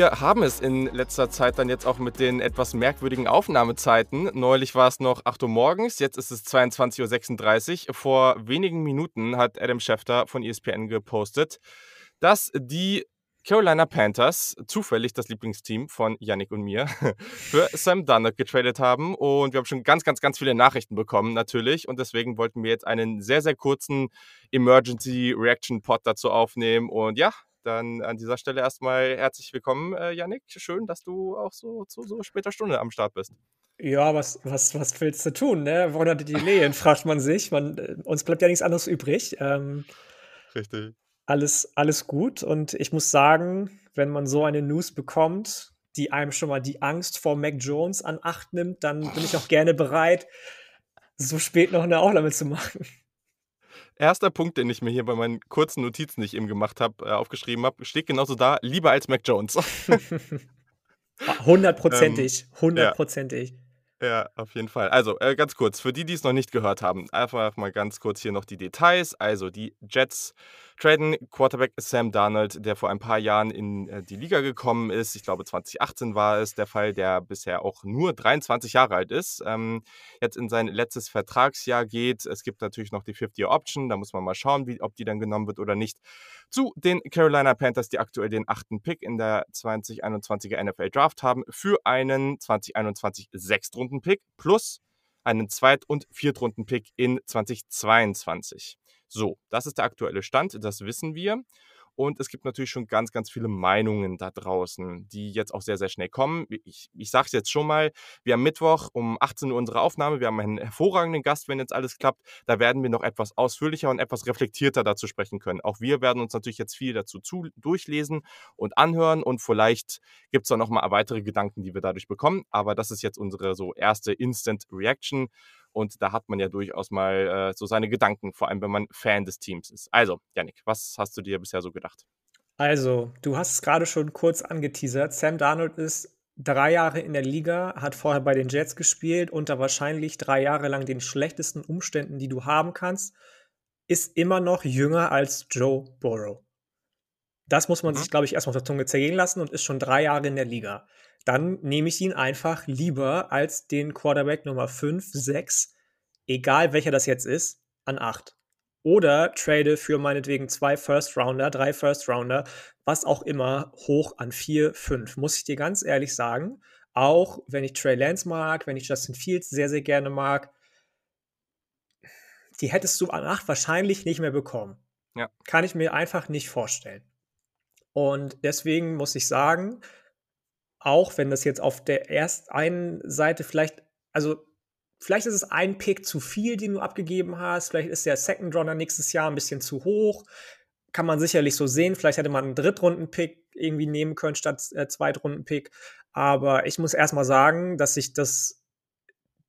Wir haben es in letzter Zeit dann jetzt auch mit den etwas merkwürdigen Aufnahmezeiten. Neulich war es noch 8 Uhr morgens, jetzt ist es 22.36 Uhr. Vor wenigen Minuten hat Adam Schefter von ESPN gepostet, dass die Carolina Panthers, zufällig das Lieblingsteam von Yannick und mir, für Sam Darnold getradet haben. Und wir haben schon ganz, ganz, ganz viele Nachrichten bekommen, natürlich. Und deswegen wollten wir jetzt einen sehr, sehr kurzen Emergency Reaction Pod dazu aufnehmen. Und ja, dann an dieser Stelle erstmal herzlich willkommen, äh, Yannick. Schön, dass du auch so zu so später Stunde am Start bist. Ja, was, was, was willst du tun, ne? Woran hat die Lehen, fragt man sich. Man, äh, uns bleibt ja nichts anderes übrig. Ähm, Richtig alles, alles gut. Und ich muss sagen, wenn man so eine News bekommt, die einem schon mal die Angst vor Mac Jones an Acht nimmt, dann bin ich auch gerne bereit, so spät noch eine Aufnahme zu machen. Erster Punkt, den ich mir hier bei meinen kurzen Notizen, die ich eben gemacht habe, äh, aufgeschrieben habe, steht genauso da: lieber als Mac Jones. Hundertprozentig, ähm, hundertprozentig. Ja. ja. auf jeden Fall. Also, äh, ganz kurz, für die, die es noch nicht gehört haben, einfach mal ganz kurz hier noch die Details. Also, die Jets traden Quarterback Sam Darnold, der vor ein paar Jahren in äh, die Liga gekommen ist. Ich glaube, 2018 war es der Fall, der bisher auch nur 23 Jahre alt ist. Ähm, jetzt in sein letztes Vertragsjahr geht. Es gibt natürlich noch die 50-Year-Option. Da muss man mal schauen, wie, ob die dann genommen wird oder nicht. Zu den Carolina Panthers, die aktuell den achten Pick in der 2021er NFL Draft haben, für einen 2021 Sechstrunden-Pick plus einen Zweit- und Viertrunden-Pick in 2022. So, das ist der aktuelle Stand, das wissen wir. Und es gibt natürlich schon ganz, ganz viele Meinungen da draußen, die jetzt auch sehr, sehr schnell kommen. Ich, ich sage es jetzt schon mal, wir haben Mittwoch um 18 Uhr unsere Aufnahme. Wir haben einen hervorragenden Gast, wenn jetzt alles klappt. Da werden wir noch etwas ausführlicher und etwas reflektierter dazu sprechen können. Auch wir werden uns natürlich jetzt viel dazu zu, durchlesen und anhören. Und vielleicht gibt es da noch mal weitere Gedanken, die wir dadurch bekommen. Aber das ist jetzt unsere so erste Instant Reaction. Und da hat man ja durchaus mal äh, so seine Gedanken, vor allem wenn man Fan des Teams ist. Also, Yannick, was hast du dir bisher so gedacht? Also, du hast es gerade schon kurz angeteasert. Sam Darnold ist drei Jahre in der Liga, hat vorher bei den Jets gespielt, unter wahrscheinlich drei Jahre lang den schlechtesten Umständen, die du haben kannst, ist immer noch jünger als Joe Burrow. Das muss man mhm. sich, glaube ich, erstmal auf der Zunge zergehen lassen und ist schon drei Jahre in der Liga dann nehme ich ihn einfach lieber als den Quarterback Nummer 5, 6, egal welcher das jetzt ist, an 8. Oder trade für meinetwegen zwei First Rounder, drei First Rounder, was auch immer, hoch an 4, 5. Muss ich dir ganz ehrlich sagen. Auch wenn ich Trey Lance mag, wenn ich Justin Fields sehr, sehr gerne mag, die hättest du an 8 wahrscheinlich nicht mehr bekommen. Ja. Kann ich mir einfach nicht vorstellen. Und deswegen muss ich sagen, auch wenn das jetzt auf der ersten einen Seite vielleicht, also vielleicht ist es ein Pick zu viel, den du abgegeben hast, vielleicht ist der Second Runner nächstes Jahr ein bisschen zu hoch, kann man sicherlich so sehen, vielleicht hätte man einen Drittrunden-Pick irgendwie nehmen können statt äh, Zweitrunden-Pick, aber ich muss erstmal sagen, dass sich das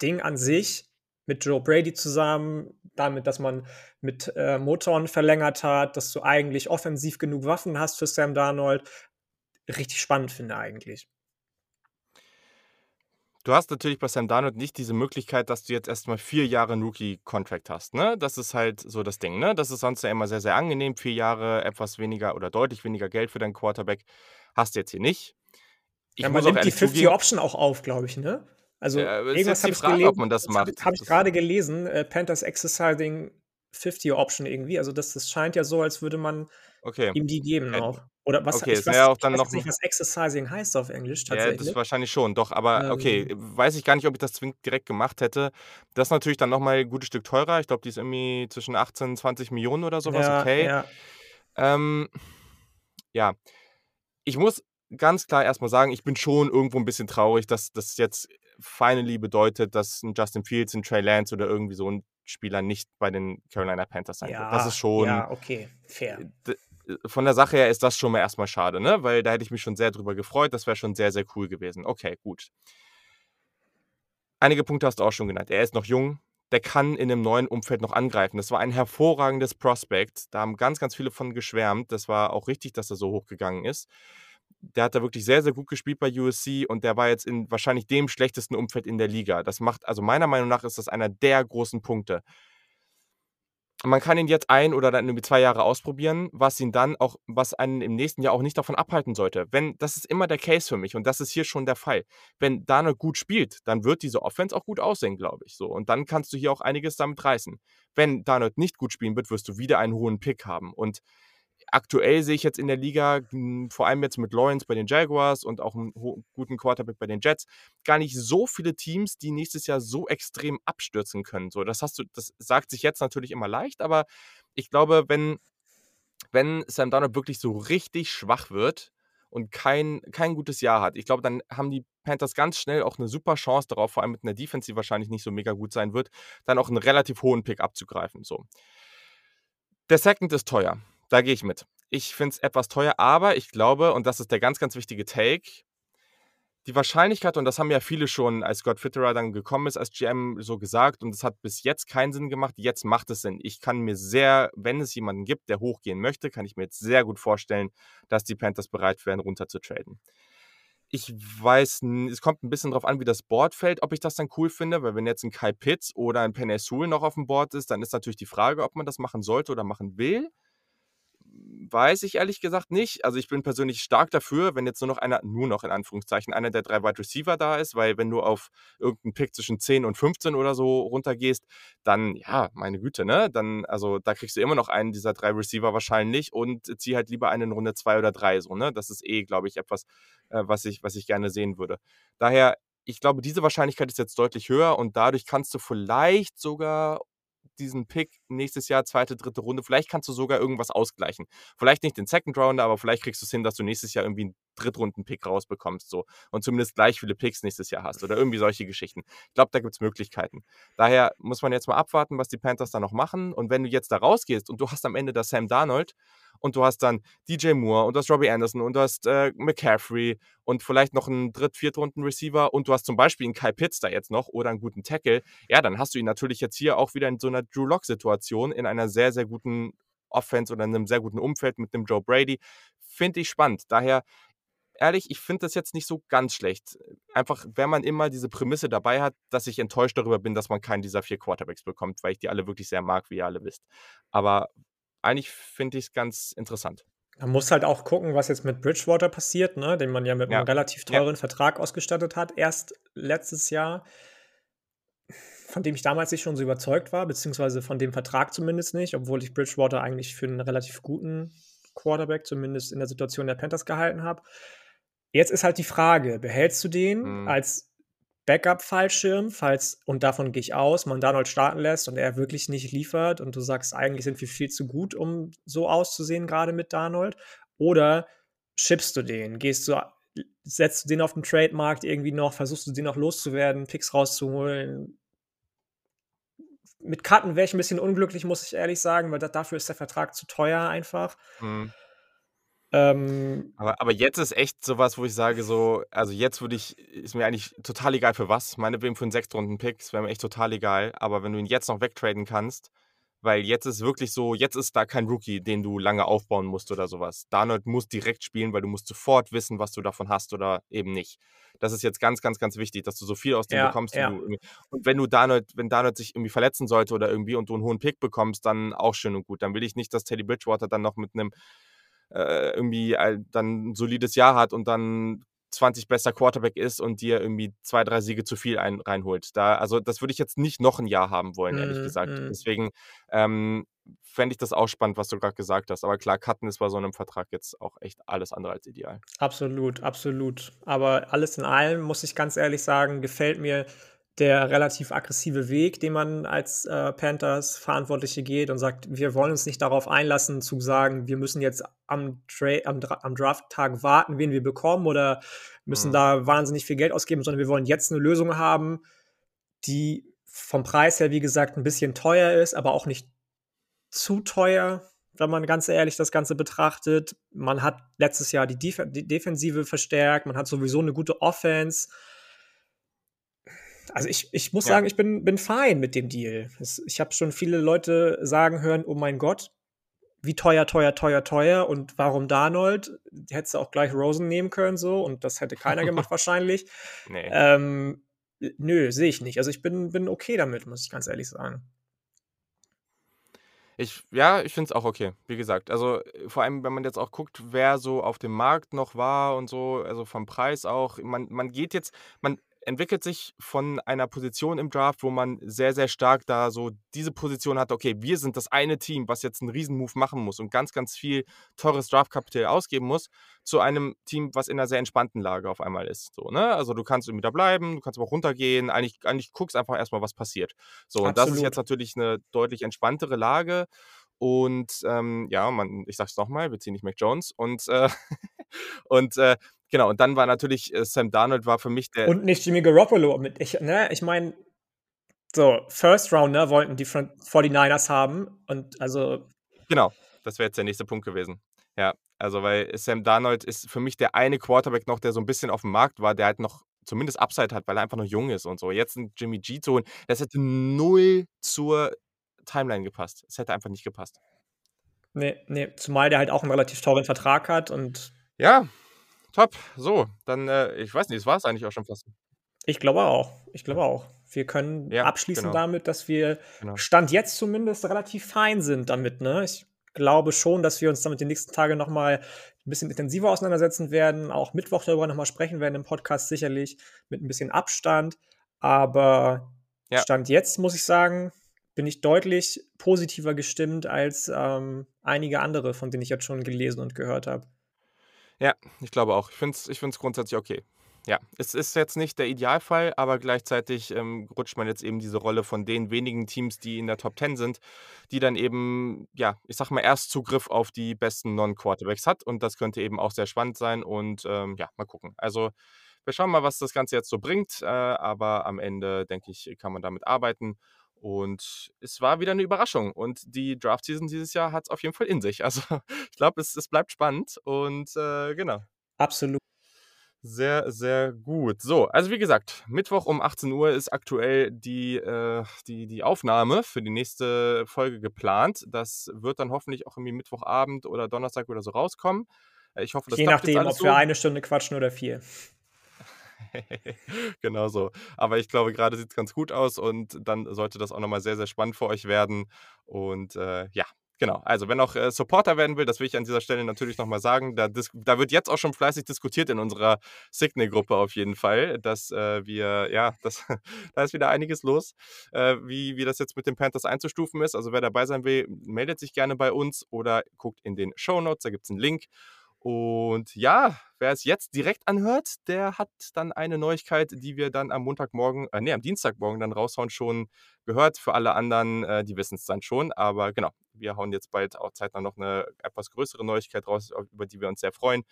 Ding an sich mit Joe Brady zusammen, damit, dass man mit äh, Motoren verlängert hat, dass du eigentlich offensiv genug Waffen hast für Sam Darnold, richtig spannend finde eigentlich. Du hast natürlich bei Sam Darnold nicht diese Möglichkeit, dass du jetzt erstmal vier Jahre einen Rookie-Contract hast. Ne? Das ist halt so das Ding. Ne? Das ist sonst ja immer sehr, sehr angenehm. Vier Jahre etwas weniger oder deutlich weniger Geld für deinen Quarterback hast du jetzt hier nicht. Ich ja, man nimmt die 50-Option auch auf, glaube ich, ne? Also ja, irgendwas habe ich Frage, gelesen, ob man das macht. Habe hab ich gerade gelesen, äh, Panthers exercising 50-Option irgendwie. Also das, das scheint ja so, als würde man okay. ihm die geben noch. Oder was okay, ich weiß, ja auch dann ich weiß noch nicht, was Exercising heißt auf Englisch tatsächlich. Ja, das wahrscheinlich schon, doch, aber okay, ähm. weiß ich gar nicht, ob ich das zwingend direkt gemacht hätte. Das ist natürlich dann nochmal ein gutes Stück teurer. Ich glaube, die ist irgendwie zwischen 18 und 20 Millionen oder sowas, ja, okay. Ja. Ähm, ja, ich muss ganz klar erstmal sagen, ich bin schon irgendwo ein bisschen traurig, dass das jetzt finally bedeutet, dass ein Justin Fields, ein Trey Lance oder irgendwie so ein Spieler nicht bei den Carolina Panthers sein ja, wird. Das ist schon. Ja, okay, fair von der Sache her ist das schon mal erstmal schade, ne? Weil da hätte ich mich schon sehr drüber gefreut. Das wäre schon sehr, sehr cool gewesen. Okay, gut. Einige Punkte hast du auch schon genannt. Er ist noch jung. Der kann in einem neuen Umfeld noch angreifen. Das war ein hervorragendes Prospect. Da haben ganz, ganz viele von geschwärmt. Das war auch richtig, dass er so hochgegangen ist. Der hat da wirklich sehr, sehr gut gespielt bei USC und der war jetzt in wahrscheinlich dem schlechtesten Umfeld in der Liga. Das macht, also meiner Meinung nach ist das einer der großen Punkte man kann ihn jetzt ein oder dann irgendwie zwei Jahre ausprobieren, was ihn dann auch, was einen im nächsten Jahr auch nicht davon abhalten sollte. Wenn, das ist immer der Case für mich und das ist hier schon der Fall. Wenn Darnold gut spielt, dann wird diese Offense auch gut aussehen, glaube ich. So. Und dann kannst du hier auch einiges damit reißen. Wenn Darnold nicht gut spielen wird, wirst du wieder einen hohen Pick haben. Und aktuell sehe ich jetzt in der Liga, hm, vor allem jetzt mit Lawrence bei den Jaguars und auch einen guten Quarterback bei den Jets, gar nicht so viele Teams, die nächstes Jahr so extrem abstürzen können. So, das hast du, das sagt sich jetzt natürlich immer leicht, aber ich glaube, wenn, wenn Sam Darnold wirklich so richtig schwach wird und kein, kein gutes Jahr hat, ich glaube, dann haben die Panthers ganz schnell auch eine super Chance darauf, vor allem mit einer Defense, die wahrscheinlich nicht so mega gut sein wird, dann auch einen relativ hohen Pick abzugreifen. So. Der Second ist teuer. Da gehe ich mit. Ich finde es etwas teuer, aber ich glaube, und das ist der ganz, ganz wichtige Take, die Wahrscheinlichkeit, und das haben ja viele schon, als Scott Fitterer dann gekommen ist als GM, so gesagt, und es hat bis jetzt keinen Sinn gemacht, jetzt macht es Sinn. Ich kann mir sehr, wenn es jemanden gibt, der hochgehen möchte, kann ich mir jetzt sehr gut vorstellen, dass die Panthers bereit wären, runter zu traden. Ich weiß, es kommt ein bisschen darauf an, wie das Board fällt, ob ich das dann cool finde, weil wenn jetzt ein Kai Pitts oder ein Penny Sewell noch auf dem Board ist, dann ist natürlich die Frage, ob man das machen sollte oder machen will weiß ich ehrlich gesagt nicht. Also ich bin persönlich stark dafür, wenn jetzt nur noch einer, nur noch in Anführungszeichen, einer der drei Wide Receiver da ist, weil wenn du auf irgendeinen Pick zwischen 10 und 15 oder so runtergehst, dann, ja, meine Güte, ne? Dann, also da kriegst du immer noch einen dieser drei Receiver wahrscheinlich und zieh halt lieber einen in Runde 2 oder 3 so, ne? Das ist eh, glaube ich, etwas, äh, was, ich, was ich gerne sehen würde. Daher, ich glaube, diese Wahrscheinlichkeit ist jetzt deutlich höher und dadurch kannst du vielleicht sogar diesen Pick nächstes Jahr, zweite, dritte Runde. Vielleicht kannst du sogar irgendwas ausgleichen. Vielleicht nicht den Second Rounder, aber vielleicht kriegst du es hin, dass du nächstes Jahr irgendwie einen Drittrunden-Pick rausbekommst so und zumindest gleich viele Picks nächstes Jahr hast oder irgendwie solche Geschichten. Ich glaube, da gibt es Möglichkeiten. Daher muss man jetzt mal abwarten, was die Panthers da noch machen. Und wenn du jetzt da rausgehst und du hast am Ende das Sam Darnold und du hast dann DJ Moore und du hast Robbie Anderson und du hast äh, McCaffrey und vielleicht noch einen Dritt-, Viertrunden-Receiver und du hast zum Beispiel einen Kai Pitts da jetzt noch oder einen guten Tackle, ja, dann hast du ihn natürlich jetzt hier auch wieder in so einer Drew Lock-Situation in einer sehr, sehr guten Offense oder in einem sehr guten Umfeld mit dem Joe Brady. Finde ich spannend. Daher, ehrlich, ich finde das jetzt nicht so ganz schlecht. Einfach, wenn man immer diese Prämisse dabei hat, dass ich enttäuscht darüber bin, dass man keinen dieser vier Quarterbacks bekommt, weil ich die alle wirklich sehr mag, wie ihr alle wisst. Aber eigentlich finde ich es ganz interessant. Man muss halt auch gucken, was jetzt mit Bridgewater passiert, ne? den man ja mit ja. einem relativ teuren ja. Vertrag ausgestattet hat, erst letztes Jahr, von dem ich damals nicht schon so überzeugt war, beziehungsweise von dem Vertrag zumindest nicht, obwohl ich Bridgewater eigentlich für einen relativ guten Quarterback, zumindest in der Situation der Panthers, gehalten habe. Jetzt ist halt die Frage, behältst du den mhm. als Backup-Fallschirm, falls, und davon gehe ich aus, man Donald starten lässt und er wirklich nicht liefert und du sagst, eigentlich sind wir viel zu gut, um so auszusehen, gerade mit Darnold. Oder schippst du den? Gehst du, setzt du den auf den Trademarkt irgendwie noch, versuchst du den noch loszuwerden, Picks rauszuholen? Mit Karten wäre ich ein bisschen unglücklich, muss ich ehrlich sagen, weil dafür ist der Vertrag zu teuer einfach. Mhm. Ähm, aber, aber jetzt ist echt sowas, wo ich sage, so, also jetzt würde ich, ist mir eigentlich total egal für was. Meinetwegen für einen Sechstrunden-Pick, das wäre mir echt total egal. Aber wenn du ihn jetzt noch wegtraden kannst, weil jetzt ist wirklich so, jetzt ist da kein Rookie, den du lange aufbauen musst oder sowas. Darnold muss direkt spielen, weil du musst sofort wissen, was du davon hast oder eben nicht. Das ist jetzt ganz, ganz, ganz wichtig, dass du so viel aus dem ja, bekommst. Ja. und wenn du Darnold, wenn Darnold sich irgendwie verletzen sollte oder irgendwie und du einen hohen Pick bekommst, dann auch schön und gut. Dann will ich nicht, dass Teddy Bridgewater dann noch mit einem äh, irgendwie dann ein solides Jahr hat und dann 20 bester Quarterback ist und dir irgendwie zwei, drei Siege zu viel ein, reinholt. Da, also das würde ich jetzt nicht noch ein Jahr haben wollen, ehrlich mm, gesagt. Mm. Deswegen ähm, fände ich das auch spannend, was du gerade gesagt hast. Aber klar, Cutten ist bei so einem Vertrag jetzt auch echt alles andere als ideal. Absolut, absolut. Aber alles in allem, muss ich ganz ehrlich sagen, gefällt mir der relativ aggressive Weg, den man als äh, Panthers Verantwortliche geht und sagt, wir wollen uns nicht darauf einlassen, zu sagen, wir müssen jetzt am, am, am Draft-Tag warten, wen wir bekommen oder müssen mhm. da wahnsinnig viel Geld ausgeben, sondern wir wollen jetzt eine Lösung haben, die vom Preis her, wie gesagt, ein bisschen teuer ist, aber auch nicht zu teuer, wenn man ganz ehrlich das Ganze betrachtet. Man hat letztes Jahr die, Def die Defensive verstärkt, man hat sowieso eine gute Offense also ich, ich muss ja. sagen, ich bin, bin fein mit dem Deal. Ich habe schon viele Leute sagen hören, oh mein Gott, wie teuer, teuer, teuer, teuer und warum Darnold? Hättest du auch gleich Rosen nehmen können so und das hätte keiner gemacht wahrscheinlich. Nee. Ähm, nö, sehe ich nicht. Also ich bin, bin okay damit, muss ich ganz ehrlich sagen. Ich, ja, ich finde es auch okay, wie gesagt. Also äh, vor allem, wenn man jetzt auch guckt, wer so auf dem Markt noch war und so, also vom Preis auch. Man, man geht jetzt, man entwickelt sich von einer Position im Draft, wo man sehr, sehr stark da so diese Position hat, okay, wir sind das eine Team, was jetzt einen Riesenmove machen muss und ganz, ganz viel teures Draftkapital ausgeben muss, zu einem Team, was in einer sehr entspannten Lage auf einmal ist. So, ne? Also du kannst irgendwie da bleiben, du kannst aber auch runtergehen, eigentlich, eigentlich guckst einfach erstmal, was passiert. So, und das ist jetzt natürlich eine deutlich entspanntere Lage. Und ähm, ja, man, ich sag's nochmal, wir ziehen nicht Mac Jones. Und, äh, und äh, genau, und dann war natürlich äh, Sam Darnold war für mich der. Und nicht Jimmy Garoppolo. Mit, ich ne, ich meine, so, First Rounder wollten die 49ers haben. Und also. Genau, das wäre jetzt der nächste Punkt gewesen. Ja, also weil Sam Darnold ist für mich der eine Quarterback noch, der so ein bisschen auf dem Markt war, der halt noch zumindest Upside hat, weil er einfach noch jung ist und so. Jetzt ein Jimmy G zu holen, das hätte null zur Timeline gepasst. Es hätte einfach nicht gepasst. Nee, nee, zumal der halt auch einen relativ teuren Vertrag hat und. Ja, top. So, dann, äh, ich weiß nicht, das war es eigentlich auch schon fast. Ich glaube auch. Ich glaube auch. Wir können ja, abschließen genau. damit, dass wir genau. Stand jetzt zumindest relativ fein sind damit. Ne? Ich glaube schon, dass wir uns damit die nächsten Tage nochmal ein bisschen intensiver auseinandersetzen werden. Auch Mittwoch darüber nochmal sprechen werden im Podcast sicherlich mit ein bisschen Abstand. Aber ja. Stand jetzt muss ich sagen, bin ich deutlich positiver gestimmt als ähm, einige andere, von denen ich jetzt schon gelesen und gehört habe. Ja, ich glaube auch. Ich finde es ich grundsätzlich okay. Ja, es ist jetzt nicht der Idealfall, aber gleichzeitig ähm, rutscht man jetzt eben diese Rolle von den wenigen Teams, die in der Top 10 sind, die dann eben, ja, ich sag mal, erst Zugriff auf die besten Non-Quarterbacks hat. Und das könnte eben auch sehr spannend sein. Und ähm, ja, mal gucken. Also, wir schauen mal, was das Ganze jetzt so bringt. Äh, aber am Ende, denke ich, kann man damit arbeiten. Und es war wieder eine Überraschung. Und die Draft-Season dieses Jahr hat es auf jeden Fall in sich. Also ich glaube, es, es bleibt spannend. Und äh, genau. Absolut. Sehr, sehr gut. So, also wie gesagt, Mittwoch um 18 Uhr ist aktuell die, äh, die, die Aufnahme für die nächste Folge geplant. Das wird dann hoffentlich auch irgendwie Mittwochabend oder Donnerstag oder so rauskommen. Äh, ich hoffe, das Je nachdem, ob wir eine Stunde quatschen oder vier. genau so. Aber ich glaube, gerade sieht es ganz gut aus und dann sollte das auch nochmal sehr, sehr spannend für euch werden. Und äh, ja, Genau, also wenn auch äh, Supporter werden will, das will ich an dieser Stelle natürlich nochmal sagen, da, da, wird jetzt auch schon fleißig diskutiert in unserer Signal-Gruppe auf jeden Fall, dass äh, wir, ja, das, da ist wieder einiges los, äh, wie, wie das jetzt mit den Panthers einzustufen ist. Also wer dabei sein will, meldet sich gerne bei uns oder guckt in den Show Notes, da gibt es einen Link und ja, wer es jetzt direkt anhört, der hat dann eine Neuigkeit, die wir dann am Montagmorgen, äh, nee, am Dienstagmorgen dann raushauen, schon gehört. Für alle anderen, äh, die wissen es dann schon. Aber genau, wir hauen jetzt bald auch zeitnah noch eine etwas größere Neuigkeit raus, über die wir uns sehr freuen.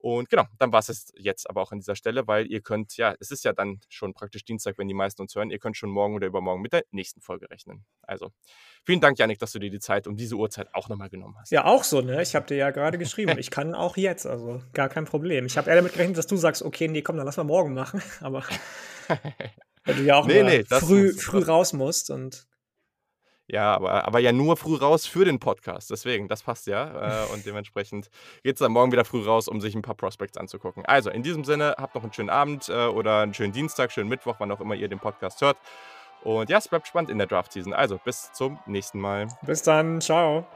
Und genau, dann war es jetzt aber auch an dieser Stelle, weil ihr könnt, ja, es ist ja dann schon praktisch Dienstag, wenn die meisten uns hören, ihr könnt schon morgen oder übermorgen mit der nächsten Folge rechnen. Also vielen Dank, Janik, dass du dir die Zeit um diese Uhrzeit auch nochmal genommen hast. Ja, auch so, ne? Ich habe dir ja gerade geschrieben, ich kann auch jetzt, also gar kein Problem. Ich habe eher damit gerechnet, dass du sagst, okay, nee, komm, dann lass mal morgen machen, aber weil du ja auch nee, nee, früh, früh raus musst und ja, aber, aber ja nur früh raus für den Podcast. Deswegen, das passt ja. Äh, und dementsprechend geht es dann morgen wieder früh raus, um sich ein paar Prospects anzugucken. Also, in diesem Sinne, habt noch einen schönen Abend äh, oder einen schönen Dienstag, schönen Mittwoch, wann auch immer ihr den Podcast hört. Und ja, es bleibt spannend in der Draft-Season. Also, bis zum nächsten Mal. Bis dann. Ciao.